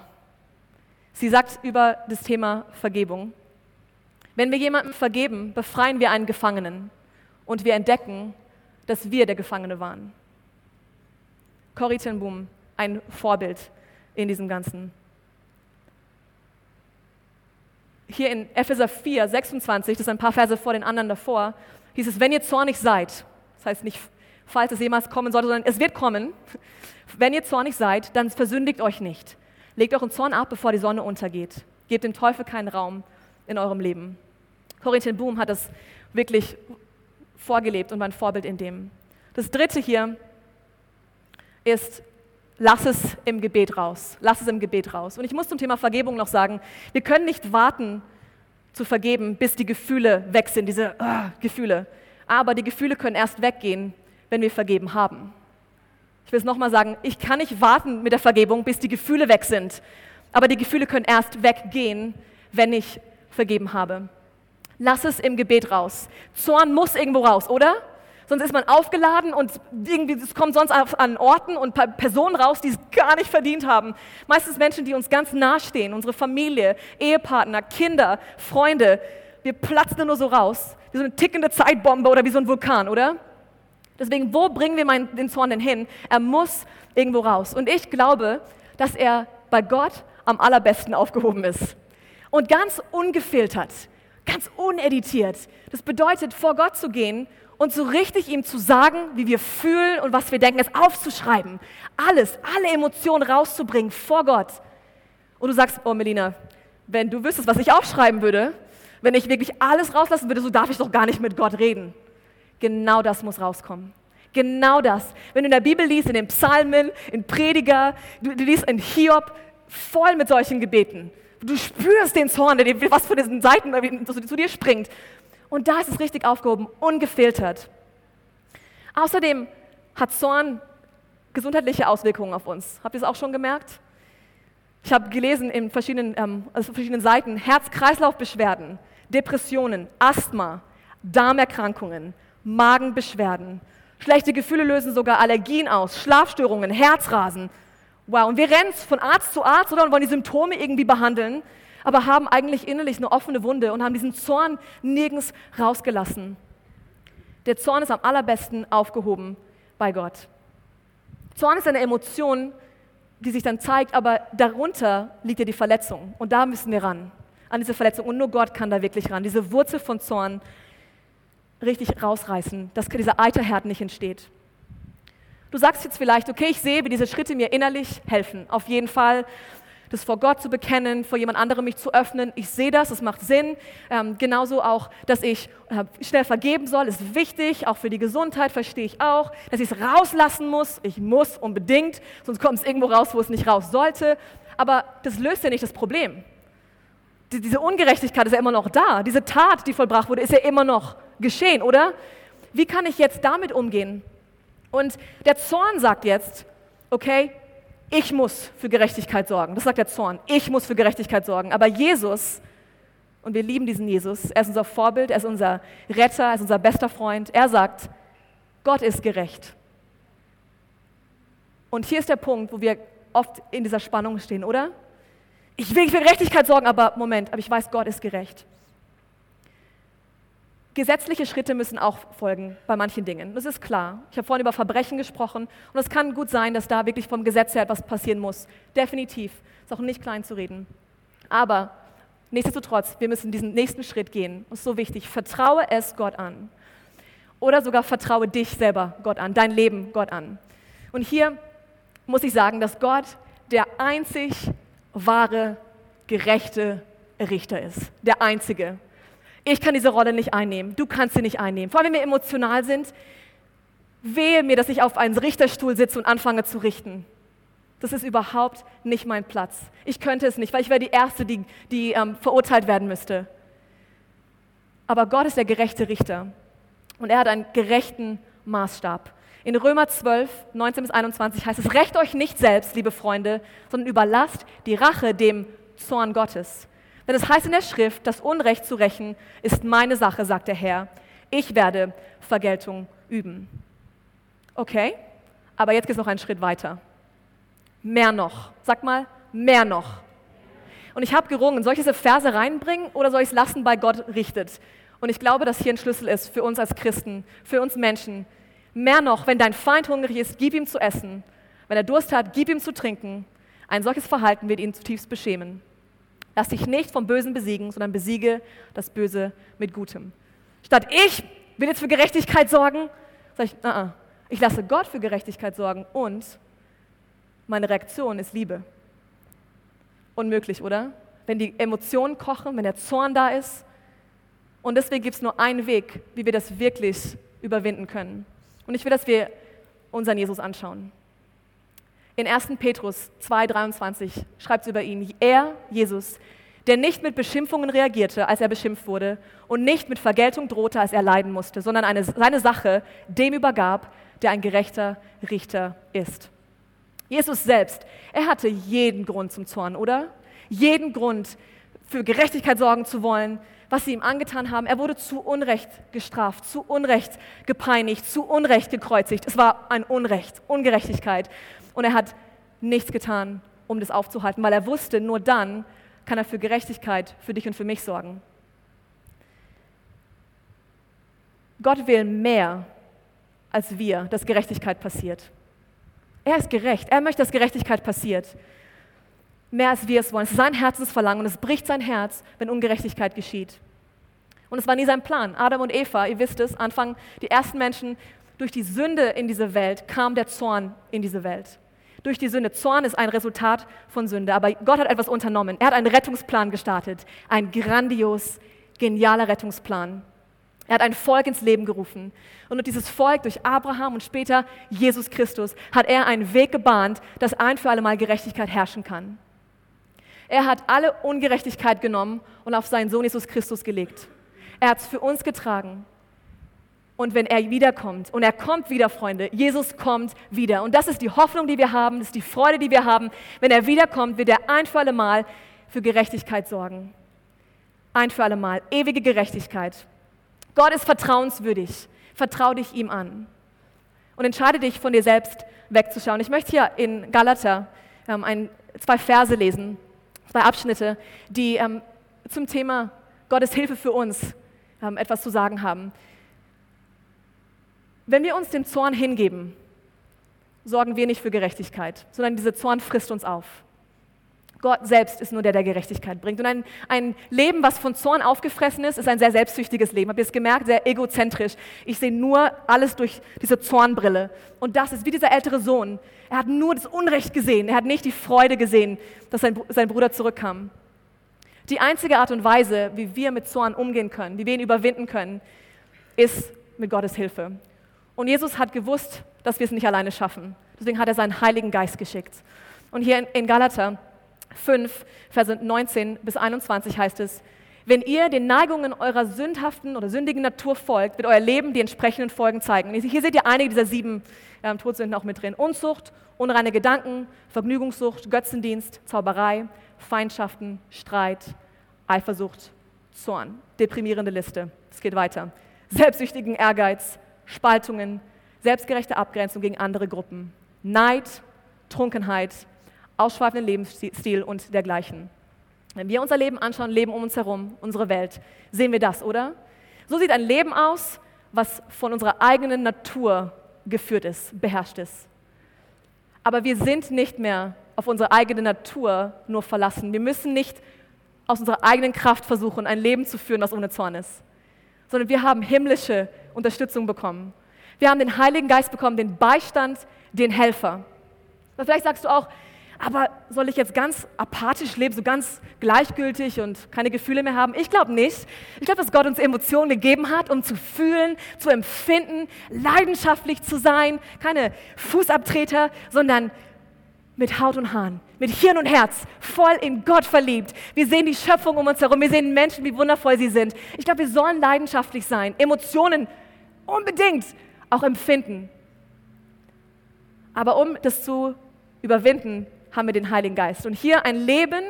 Sie sagt über das Thema Vergebung, wenn wir jemandem vergeben, befreien wir einen Gefangenen und wir entdecken, dass wir der Gefangene waren. Corrie ten Boom, ein Vorbild in diesem Ganzen. Hier in Epheser 4, 26, das ist ein paar Verse vor den anderen davor, hieß es, wenn ihr zornig seid, das heißt nicht, falls es jemals kommen sollte, sondern es wird kommen, wenn ihr zornig seid, dann versündigt euch nicht. Legt euren Zorn ab, bevor die Sonne untergeht. Gebt dem Teufel keinen Raum in eurem Leben. Corrie ten Boom hat das wirklich vorgelebt und war ein Vorbild in dem. Das dritte hier ist, lass es im Gebet raus. Lass es im Gebet raus. Und ich muss zum Thema Vergebung noch sagen, wir können nicht warten zu vergeben, bis die Gefühle weg sind, diese uh, Gefühle. Aber die Gefühle können erst weggehen, wenn wir vergeben haben. Ich will es nochmal sagen, ich kann nicht warten mit der Vergebung, bis die Gefühle weg sind. Aber die Gefühle können erst weggehen, wenn ich vergeben habe. Lass es im Gebet raus. Zorn muss irgendwo raus, oder? Sonst ist man aufgeladen und irgendwie, es kommt sonst an Orten und Personen raus, die es gar nicht verdient haben. Meistens Menschen, die uns ganz nahestehen, unsere Familie, Ehepartner, Kinder, Freunde. Wir platzen nur so raus, wie so eine tickende Zeitbombe oder wie so ein Vulkan, oder? Deswegen, wo bringen wir meinen, den Zorn denn hin? Er muss irgendwo raus. Und ich glaube, dass er bei Gott am allerbesten aufgehoben ist. Und ganz ungefiltert, ganz uneditiert. Das bedeutet, vor Gott zu gehen und so richtig ihm zu sagen, wie wir fühlen und was wir denken, es aufzuschreiben. Alles, alle Emotionen rauszubringen vor Gott. Und du sagst, oh Melina, wenn du wüsstest, was ich aufschreiben würde, wenn ich wirklich alles rauslassen würde, so darf ich doch gar nicht mit Gott reden. Genau das muss rauskommen. Genau das. Wenn du in der Bibel liest, in den Psalmen, in Prediger, du, du liest in Hiob, voll mit solchen Gebeten. Du spürst den Zorn, der dir was von diesen Seiten zu dir springt. Und da ist es richtig aufgehoben, ungefiltert. Außerdem hat Zorn gesundheitliche Auswirkungen auf uns. Habt ihr es auch schon gemerkt? Ich habe gelesen in verschiedenen, ähm, also verschiedenen Seiten Herz-Kreislauf-Beschwerden, Depressionen, Asthma, Darmerkrankungen, Magenbeschwerden. Schlechte Gefühle lösen sogar Allergien aus, Schlafstörungen, Herzrasen. Wow, und wir rennen von Arzt zu Arzt oder und wollen die Symptome irgendwie behandeln, aber haben eigentlich innerlich eine offene Wunde und haben diesen Zorn nirgends rausgelassen. Der Zorn ist am allerbesten aufgehoben bei Gott. Zorn ist eine Emotion, die sich dann zeigt, aber darunter liegt ja die Verletzung. Und da müssen wir ran, an diese Verletzung. Und nur Gott kann da wirklich ran. Diese Wurzel von Zorn richtig rausreißen, dass dieser Eiterherd nicht entsteht. Du sagst jetzt vielleicht, okay, ich sehe, wie diese Schritte mir innerlich helfen. Auf jeden Fall, das vor Gott zu bekennen, vor jemand anderem mich zu öffnen. Ich sehe das, es macht Sinn. Ähm, genauso auch, dass ich äh, schnell vergeben soll, ist wichtig. Auch für die Gesundheit verstehe ich auch. Dass ich es rauslassen muss. Ich muss unbedingt, sonst kommt es irgendwo raus, wo es nicht raus sollte. Aber das löst ja nicht das Problem. Die, diese Ungerechtigkeit ist ja immer noch da. Diese Tat, die vollbracht wurde, ist ja immer noch geschehen, oder? Wie kann ich jetzt damit umgehen? Und der Zorn sagt jetzt, okay, ich muss für Gerechtigkeit sorgen. Das sagt der Zorn. Ich muss für Gerechtigkeit sorgen. Aber Jesus, und wir lieben diesen Jesus, er ist unser Vorbild, er ist unser Retter, er ist unser bester Freund. Er sagt, Gott ist gerecht. Und hier ist der Punkt, wo wir oft in dieser Spannung stehen, oder? Ich will für Gerechtigkeit sorgen, aber Moment, aber ich weiß, Gott ist gerecht. Gesetzliche Schritte müssen auch folgen bei manchen Dingen. Das ist klar. Ich habe vorhin über Verbrechen gesprochen und es kann gut sein, dass da wirklich vom Gesetz her etwas passieren muss. Definitiv. Ist auch nicht klein zu reden. Aber nichtsdestotrotz, wir müssen diesen nächsten Schritt gehen. Das ist so wichtig. Vertraue es Gott an. Oder sogar vertraue dich selber Gott an, dein Leben Gott an. Und hier muss ich sagen, dass Gott der einzig wahre, gerechte Richter ist. Der einzige. Ich kann diese Rolle nicht einnehmen, du kannst sie nicht einnehmen. Vor allem, wenn wir emotional sind, wehe mir, dass ich auf einem Richterstuhl sitze und anfange zu richten. Das ist überhaupt nicht mein Platz. Ich könnte es nicht, weil ich wäre die Erste, die, die ähm, verurteilt werden müsste. Aber Gott ist der gerechte Richter und er hat einen gerechten Maßstab. In Römer 12, 19 bis 21 heißt es, recht euch nicht selbst, liebe Freunde, sondern überlasst die Rache dem Zorn Gottes. Denn es heißt in der Schrift, das Unrecht zu rächen ist meine Sache, sagt der Herr. Ich werde Vergeltung üben. Okay, aber jetzt geht es noch einen Schritt weiter. Mehr noch. Sag mal, mehr noch. Und ich habe gerungen, soll ich diese Verse reinbringen oder soll ich es lassen, bei Gott richtet? Und ich glaube, dass hier ein Schlüssel ist für uns als Christen, für uns Menschen. Mehr noch, wenn dein Feind hungrig ist, gib ihm zu essen. Wenn er Durst hat, gib ihm zu trinken. Ein solches Verhalten wird ihn zutiefst beschämen. Lass dich nicht vom Bösen besiegen, sondern besiege das Böse mit Gutem. Statt ich will jetzt für Gerechtigkeit sorgen, sage ich, uh -uh. ich lasse Gott für Gerechtigkeit sorgen und meine Reaktion ist Liebe. Unmöglich, oder? Wenn die Emotionen kochen, wenn der Zorn da ist. Und deswegen gibt es nur einen Weg, wie wir das wirklich überwinden können. Und ich will, dass wir unseren Jesus anschauen. In 1. Petrus 2,23 schreibt es über ihn, er, Jesus, der nicht mit Beschimpfungen reagierte, als er beschimpft wurde, und nicht mit Vergeltung drohte, als er leiden musste, sondern eine, seine Sache dem übergab, der ein gerechter Richter ist. Jesus selbst, er hatte jeden Grund zum Zorn, oder? Jeden Grund, für Gerechtigkeit sorgen zu wollen, was sie ihm angetan haben. Er wurde zu Unrecht gestraft, zu Unrecht gepeinigt, zu Unrecht gekreuzigt. Es war ein Unrecht, Ungerechtigkeit. Und er hat nichts getan, um das aufzuhalten, weil er wusste, nur dann kann er für Gerechtigkeit für dich und für mich sorgen. Gott will mehr als wir, dass Gerechtigkeit passiert. Er ist gerecht. Er möchte, dass Gerechtigkeit passiert. Mehr als wir es wollen. Es ist sein Herzensverlangen und es bricht sein Herz, wenn Ungerechtigkeit geschieht. Und es war nie sein Plan. Adam und Eva, ihr wisst es, Anfang, die ersten Menschen, durch die Sünde in diese Welt kam der Zorn in diese Welt. Durch die Sünde. Zorn ist ein Resultat von Sünde. Aber Gott hat etwas unternommen. Er hat einen Rettungsplan gestartet. Ein grandios, genialer Rettungsplan. Er hat ein Volk ins Leben gerufen. Und durch dieses Volk, durch Abraham und später Jesus Christus, hat er einen Weg gebahnt, dass ein für alle Mal Gerechtigkeit herrschen kann. Er hat alle Ungerechtigkeit genommen und auf seinen Sohn Jesus Christus gelegt. Er hat es für uns getragen. Und wenn er wiederkommt, und er kommt wieder, Freunde, Jesus kommt wieder. Und das ist die Hoffnung, die wir haben, das ist die Freude, die wir haben. Wenn er wiederkommt, wird er ein für alle Mal für Gerechtigkeit sorgen. Ein für alle Mal. Ewige Gerechtigkeit. Gott ist vertrauenswürdig. Vertrau dich ihm an. Und entscheide dich, von dir selbst wegzuschauen. Ich möchte hier in Galater ähm, ein, zwei Verse lesen, zwei Abschnitte, die ähm, zum Thema Gottes Hilfe für uns ähm, etwas zu sagen haben. Wenn wir uns dem Zorn hingeben, sorgen wir nicht für Gerechtigkeit, sondern dieser Zorn frisst uns auf. Gott selbst ist nur der, der Gerechtigkeit bringt. Und ein, ein Leben, was von Zorn aufgefressen ist, ist ein sehr selbstsüchtiges Leben. Habt ihr es gemerkt? Sehr egozentrisch. Ich sehe nur alles durch diese Zornbrille. Und das ist wie dieser ältere Sohn. Er hat nur das Unrecht gesehen. Er hat nicht die Freude gesehen, dass sein, sein Bruder zurückkam. Die einzige Art und Weise, wie wir mit Zorn umgehen können, wie wir ihn überwinden können, ist mit Gottes Hilfe. Und Jesus hat gewusst, dass wir es nicht alleine schaffen. Deswegen hat er seinen Heiligen Geist geschickt. Und hier in, Galater 5, Verse 19 bis 21 heißt es, wenn ihr den Neigungen eurer sündhaften oder sündigen Natur folgt, wird euer Leben die entsprechenden Folgen zeigen. Und hier seht ihr einige dieser sieben ähm, Todsünden auch mit drin. Unzucht, unreine Gedanken, Vergnügungssucht, Götzendienst, Zauberei, Feindschaften, Streit, Eifersucht, Zorn. Deprimierende Liste. Es geht weiter. Selbstsüchtigen Ehrgeiz, Spaltungen, selbstgerechte Abgrenzung gegen andere Gruppen, Neid, Trunkenheit, ausschweifenden Lebensstil und dergleichen. Wenn wir unser Leben anschauen, Leben um uns herum, unsere Welt, sehen wir das, oder? So sieht ein Leben aus, was von unserer eigenen Natur geführt ist, beherrscht ist. Aber wir sind nicht mehr auf unsere eigene Natur nur verlassen. Wir müssen nicht aus unserer eigenen Kraft versuchen, ein Leben zu führen, das ohne Zorn ist, sondern wir haben himmlische Unterstützung bekommen. Wir haben den Heiligen Geist bekommen, den Beistand, den Helfer. Und vielleicht sagst du auch, aber soll ich jetzt ganz apathisch leben, so ganz gleichgültig und keine Gefühle mehr haben? Ich glaube nicht. Ich glaube, dass Gott uns Emotionen gegeben hat, um zu fühlen, zu empfinden, leidenschaftlich zu sein, keine Fußabtreter, sondern mit Haut und Haaren, mit Hirn und Herz, voll in Gott verliebt. Wir sehen die Schöpfung um uns herum, wir sehen Menschen, wie wundervoll sie sind. Ich glaube, wir sollen leidenschaftlich sein, Emotionen unbedingt auch empfinden. Aber um das zu überwinden, haben wir den Heiligen Geist. Und hier ein Leben,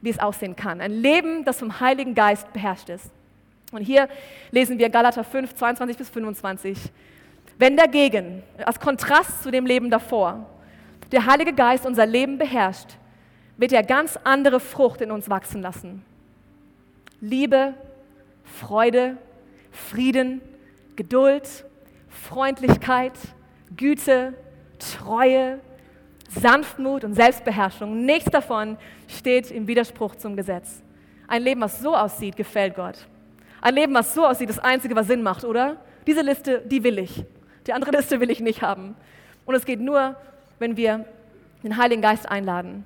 wie es aussehen kann. Ein Leben, das vom Heiligen Geist beherrscht ist. Und hier lesen wir Galater 5, 22 bis 25. Wenn dagegen, als Kontrast zu dem Leben davor, der Heilige Geist unser Leben beherrscht, wird er ganz andere Frucht in uns wachsen lassen. Liebe, Freude, Frieden, Geduld, Freundlichkeit, Güte, Treue, Sanftmut und Selbstbeherrschung. Nichts davon steht im Widerspruch zum Gesetz. Ein Leben, was so aussieht, gefällt Gott. Ein Leben, was so aussieht, das Einzige, was Sinn macht, oder? Diese Liste, die will ich. Die andere Liste will ich nicht haben. Und es geht nur, wenn wir den Heiligen Geist einladen.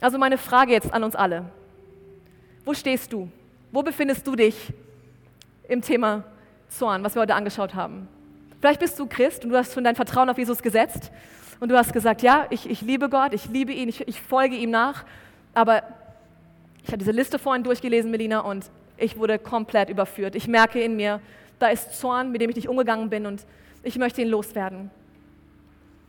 Also meine Frage jetzt an uns alle. Wo stehst du? Wo befindest du dich im Thema Zorn, was wir heute angeschaut haben? Vielleicht bist du Christ und du hast schon dein Vertrauen auf Jesus gesetzt und du hast gesagt, ja, ich, ich liebe Gott, ich liebe ihn, ich, ich folge ihm nach, aber ich habe diese Liste vorhin durchgelesen, Melina, und ich wurde komplett überführt. Ich merke in mir, da ist Zorn, mit dem ich nicht umgegangen bin und ich möchte ihn loswerden.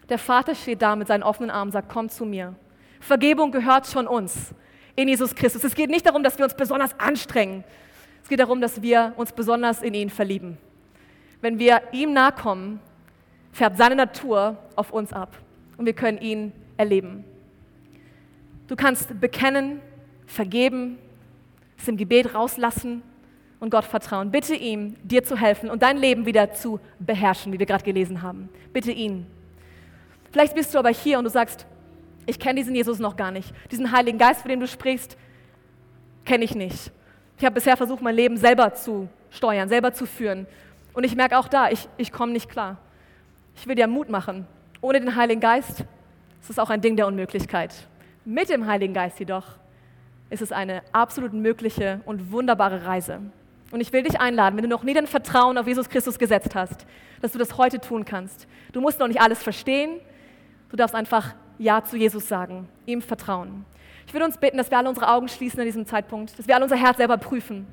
Der Vater steht da mit seinen offenen Armen und sagt, komm zu mir. Vergebung gehört schon uns in Jesus Christus. Es geht nicht darum, dass wir uns besonders anstrengen. Es geht darum, dass wir uns besonders in ihn verlieben. Wenn wir ihm nahe kommen, färbt seine Natur auf uns ab und wir können ihn erleben. Du kannst bekennen, vergeben, es im Gebet rauslassen und Gott vertrauen. Bitte ihm, dir zu helfen und dein Leben wieder zu beherrschen, wie wir gerade gelesen haben. Bitte ihn. Vielleicht bist du aber hier und du sagst, ich kenne diesen Jesus noch gar nicht. Diesen Heiligen Geist, von dem du sprichst, kenne ich nicht. Ich habe bisher versucht, mein Leben selber zu steuern, selber zu führen. Und ich merke auch da, ich, ich komme nicht klar. Ich will dir Mut machen. Ohne den Heiligen Geist ist es auch ein Ding der Unmöglichkeit. Mit dem Heiligen Geist jedoch ist es eine absolut mögliche und wunderbare Reise. Und ich will dich einladen, wenn du noch nie dein Vertrauen auf Jesus Christus gesetzt hast, dass du das heute tun kannst. Du musst noch nicht alles verstehen. Du darfst einfach Ja zu Jesus sagen, ihm vertrauen. Ich würde uns bitten, dass wir alle unsere Augen schließen in diesem Zeitpunkt, dass wir alle unser Herz selber prüfen.